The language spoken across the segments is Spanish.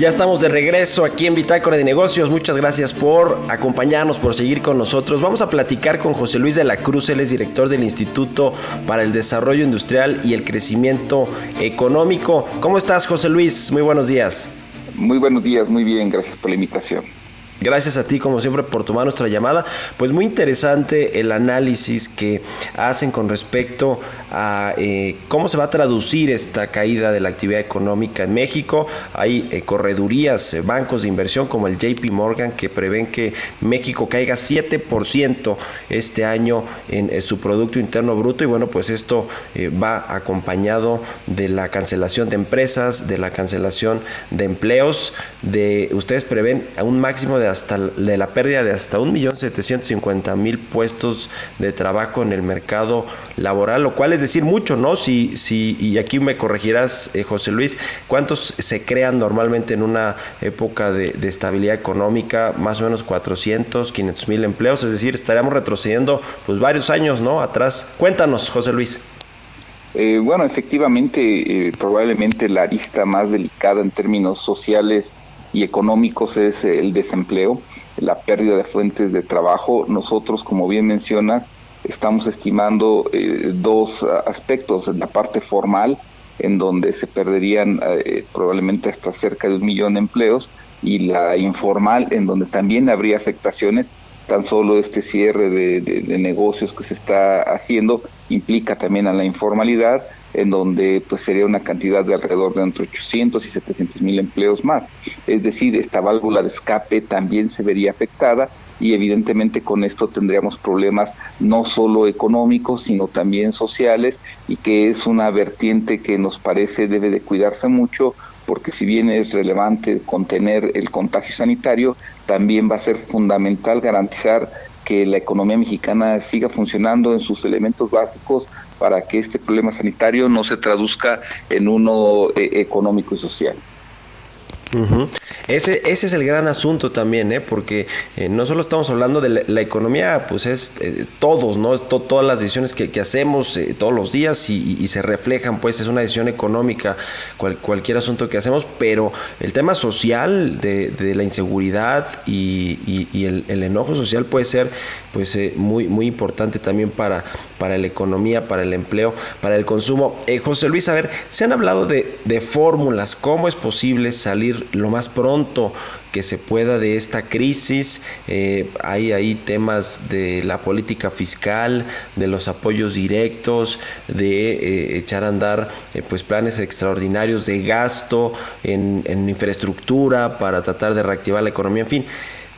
Ya estamos de regreso aquí en Bitácora de Negocios. Muchas gracias por acompañarnos, por seguir con nosotros. Vamos a platicar con José Luis de la Cruz, él es director del Instituto para el Desarrollo Industrial y el Crecimiento Económico. ¿Cómo estás, José Luis? Muy buenos días. Muy buenos días, muy bien, gracias por la invitación. Gracias a ti, como siempre, por tomar nuestra llamada. Pues muy interesante el análisis que hacen con respecto a eh, cómo se va a traducir esta caída de la actividad económica en México. Hay eh, corredurías, eh, bancos de inversión como el JP Morgan que prevén que México caiga 7% este año en su Producto Interno Bruto. Y bueno, pues esto va acompañado de la cancelación de empresas, de la cancelación de empleos. De, ustedes prevén a un máximo de hasta de la pérdida de hasta 1.750.000 puestos de trabajo en el mercado laboral, lo cual es decir mucho, ¿no? Si, si, y aquí me corregirás, eh, José Luis, ¿cuántos se crean normalmente en una época de, estabilidad económica? Más o menos 400, 500 mil empleos, es decir, estaríamos retrocediendo pues varios años, ¿no? Atrás. Cuéntanos, José Luis. Eh, bueno, efectivamente, eh, probablemente la arista más delicada en términos sociales y económicos es el desempleo, la pérdida de fuentes de trabajo. Nosotros, como bien mencionas, estamos estimando eh, dos aspectos, la parte formal, en donde se perderían eh, probablemente hasta cerca de un millón de empleos, y la informal, en donde también habría afectaciones. Tan solo este cierre de negocios que se está haciendo implica también a la informalidad en donde pues sería una cantidad de alrededor de entre 800 y 700 mil empleos más. Es decir, esta válvula de escape también se vería afectada y evidentemente con esto tendríamos problemas no solo económicos, sino también sociales y que es una vertiente que nos parece debe de cuidarse mucho porque si bien es relevante contener el contagio sanitario, también va a ser fundamental garantizar que la economía mexicana siga funcionando en sus elementos básicos para que este problema sanitario no se traduzca en uno eh, económico y social. Ese, ese es el gran asunto también, ¿eh? porque eh, no solo estamos hablando de la, economía, pues es eh, todos, ¿no? todas las decisiones que, hacemos todos los días y, se reflejan, pues es una decisión económica, cualquier asunto que hacemos, pero el tema social de, la inseguridad y, el, el, enojo social puede ser pues muy, muy importante también para, para la economía, para el empleo, para el consumo. José Luis, a ver, se han hablado de, de fórmulas, cómo es posible salir lo más pronto que se pueda de esta crisis. Eh, hay ahí temas de la política fiscal, de los apoyos directos, de eh, echar a andar eh, pues planes extraordinarios de gasto en, en infraestructura para tratar de reactivar la economía, en fin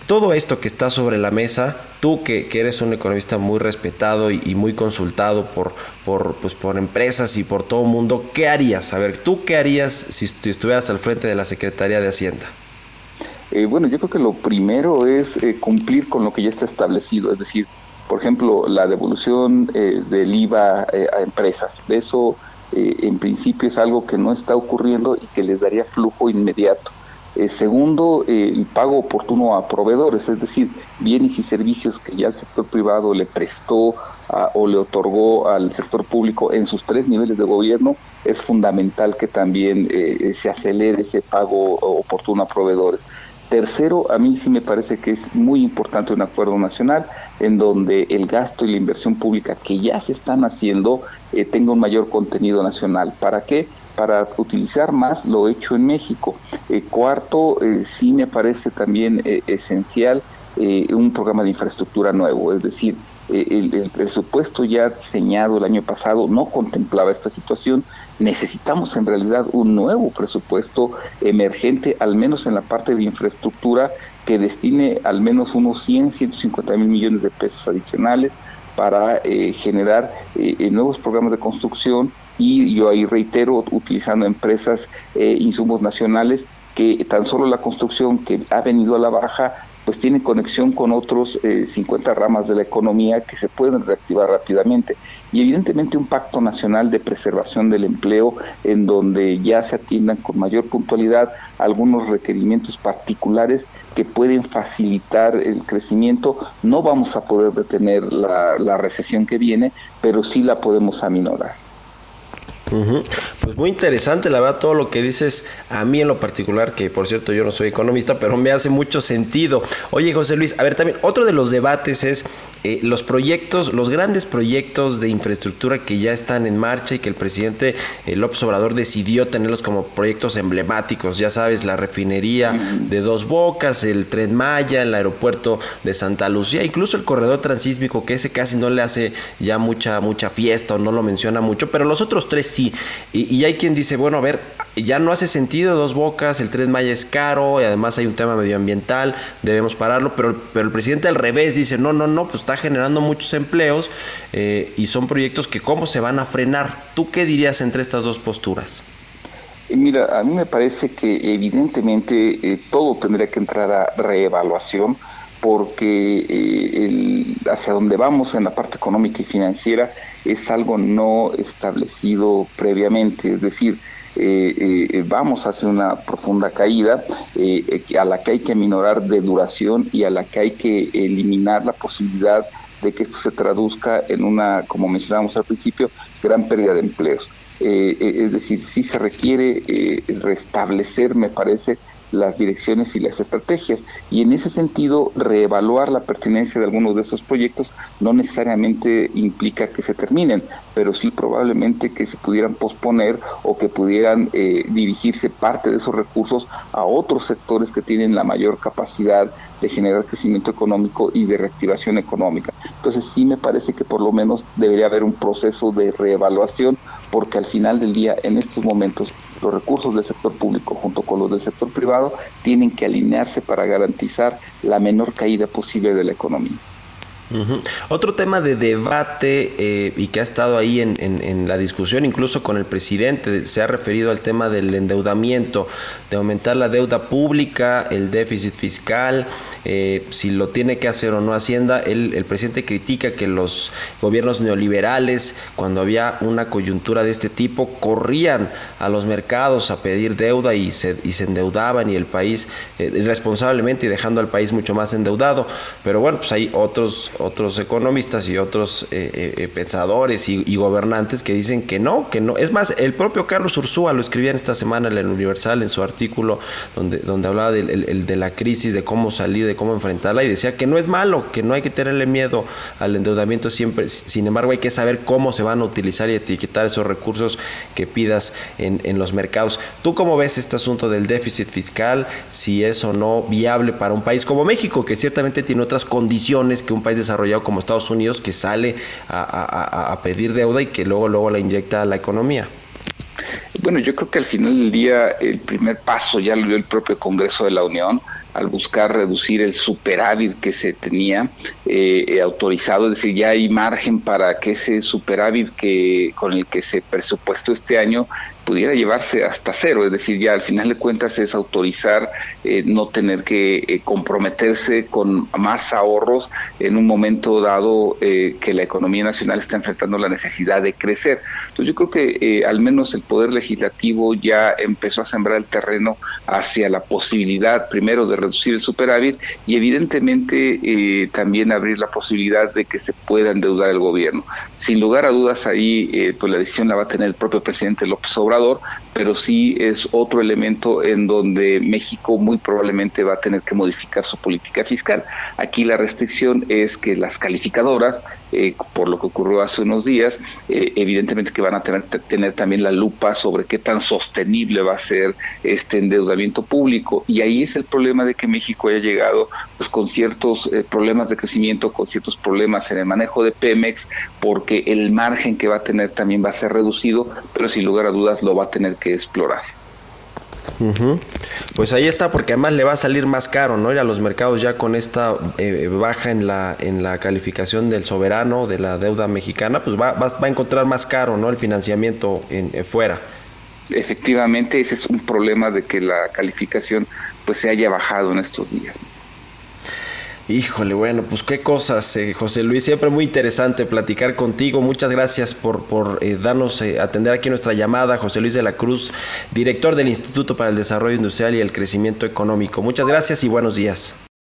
todo esto que está sobre la mesa, tú que, eres un economista muy respetado y, muy consultado por, por, pues, por empresas y por todo el mundo, ¿qué harías? A ver, ¿tú qué harías si, estuvieras al frente de la Secretaría de Hacienda? Eh, bueno, yo creo que lo primero es eh, cumplir con lo que ya está establecido, es decir, por ejemplo, la devolución eh, del IVA a empresas. Eso, en principio, es algo que no está ocurriendo y que les daría flujo inmediato. Eh, segundo, eh, el pago oportuno a proveedores, es decir, bienes y servicios que ya el sector privado le prestó o le otorgó al sector público en sus tres niveles de gobierno, es fundamental que también eh, se acelere ese pago oportuno a proveedores. Tercero, a mí sí me parece que es muy importante un acuerdo nacional en donde el gasto y la inversión pública que ya se están haciendo tenga un mayor contenido nacional. ¿Para qué? Para utilizar más lo hecho en México. Eh, cuarto, eh, sí me parece también eh, esencial un programa de infraestructura nuevo, es decir, el, presupuesto ya diseñado el año pasado no contemplaba esta situación. Necesitamos en realidad un nuevo presupuesto emergente, al menos en la parte de infraestructura, que destine al menos unos 100, 150 mil millones de pesos adicionales para eh, generar eh, nuevos programas de construcción y yo ahí reitero, utilizando empresas, eh, insumos nacionales, que tan solo la construcción que ha venido a la baja pues tiene conexión con otros 50 eh, ramas de la economía que se pueden reactivar rápidamente. Y evidentemente un pacto nacional de preservación del empleo en donde ya se atiendan con mayor puntualidad algunos requerimientos particulares que pueden facilitar el crecimiento. No vamos a poder detener la, la recesión que viene, pero sí la podemos aminorar. Pues muy interesante, la verdad, todo lo que dices a mí en lo particular, que por cierto yo no soy economista, pero me hace mucho sentido. Oye, José Luis, a ver, también otro de los debates es eh, los proyectos, los grandes proyectos de infraestructura que ya están en marcha y que el presidente eh, López Obrador decidió tenerlos como proyectos emblemáticos. Ya sabes, la refinería de Dos Bocas, el Tren Maya, el aeropuerto de Santa Lucía, incluso el corredor transísmico, que ese casi no le hace ya mucha, mucha fiesta o no lo menciona mucho, pero los otros tres sí y, hay quien dice, bueno, a ver, ya no hace sentido dos bocas, el tren Maya es caro y además hay un tema medioambiental, debemos pararlo, pero, pero el presidente al revés dice, no, no, no, pues está generando muchos empleos eh, y son proyectos que cómo se van a frenar. ¿Tú qué dirías entre estas dos posturas? Mira, a mí me parece que evidentemente eh, todo tendría que entrar a reevaluación porque el, hacia donde vamos en la parte económica y financiera es algo no establecido previamente, es decir, eh, eh, vamos hacia una profunda caída eh, a la que hay que minorar de duración y a la que hay que eliminar la posibilidad de que esto se traduzca en una, como mencionábamos al principio, gran pérdida de empleos. es decir, sí se requiere restablecer, me parece, las direcciones y las estrategias. Y en ese sentido, reevaluar la pertinencia de algunos de esos proyectos no necesariamente implica que se terminen, pero sí probablemente que se pudieran posponer o que pudieran eh, dirigirse parte de esos recursos a otros sectores que tienen la mayor capacidad de generar crecimiento económico y de reactivación económica. Entonces sí me parece que por lo menos debería haber un proceso de reevaluación porque al final del día, en estos momentos, los recursos del sector público junto con los del sector privado tienen que alinearse para garantizar la menor caída posible de la economía. Otro tema de debate eh, y que ha estado ahí en, la discusión, incluso con el presidente, se ha referido al tema del endeudamiento, de aumentar la deuda pública, el déficit fiscal, eh, si lo tiene que hacer o no Hacienda. el presidente critica que los gobiernos neoliberales, cuando había una coyuntura de este tipo, corrían a los mercados a pedir deuda y se, y se endeudaban y el país eh, irresponsablemente y dejando al país mucho más endeudado. Pero bueno, pues hay otros otros economistas y otros eh, eh, eh, pensadores y, gobernantes que dicen que no, que no. Es más, el propio Carlos Ursúa lo escribía en esta semana en el Universal, en su artículo, donde, donde hablaba de, de la crisis, de cómo salir, de cómo enfrentarla, y decía que no es malo, que no hay que tenerle miedo al endeudamiento siempre. Sin embargo, hay que saber cómo se van a utilizar y etiquetar esos recursos que pidas en, en los mercados. ¿Tú cómo ves este asunto del déficit fiscal? Si es o no viable para un país como México, que ciertamente tiene otras condiciones que un país desarrollado como Estados Unidos que sale a, pedir deuda y que luego, luego la inyecta a la economía. Bueno, yo creo que al final del día el primer paso ya lo dio el propio Congreso de la Unión al buscar reducir el superávit que se tenía eh, autorizado, es decir, ya hay margen para que ese superávit que con el que se presupuestó este año pudiera llevarse hasta cero, es decir, ya al final de cuentas es autorizar eh, no tener que eh, comprometerse con más ahorros en un momento dado eh, que la economía nacional está enfrentando la necesidad de crecer. Entonces yo creo que al menos el Poder Legislativo ya empezó a sembrar el terreno hacia la posibilidad primero de reducir el superávit y evidentemente también abrir la posibilidad de que se pueda endeudar el gobierno. Sin lugar a dudas ahí pues la decisión la va a tener el propio presidente López Obrador, Obrador pero sí es otro elemento en donde México muy probablemente va a tener que modificar su política fiscal. Aquí la restricción es que las calificadoras, eh, por lo que ocurrió hace unos días, eh, evidentemente que van a tener, tener también la lupa sobre qué tan sostenible va a ser este endeudamiento público. Y ahí es el problema de que México haya llegado pues, con ciertos eh, problemas de crecimiento, con ciertos problemas en el manejo de Pemex, porque el margen que va a tener también va a ser reducido, pero sin lugar a dudas lo va a tener que explorar. Pues ahí está, porque además le va a salir más caro, ¿no? Ir a los mercados ya con esta eh, baja en la, en la calificación del soberano, de la deuda mexicana, pues va, va, a encontrar más caro, ¿no? El financiamiento en, eh, fuera. Efectivamente, ese es un problema de que la calificación pues se haya bajado en estos días. Híjole, bueno, pues qué cosas, eh, José Luis, siempre muy interesante platicar contigo. Muchas gracias por, por eh, darnos, eh, atender aquí nuestra llamada, José Luis de la Cruz, director del Instituto para el Desarrollo Industrial y el Crecimiento Económico. Muchas gracias y buenos días.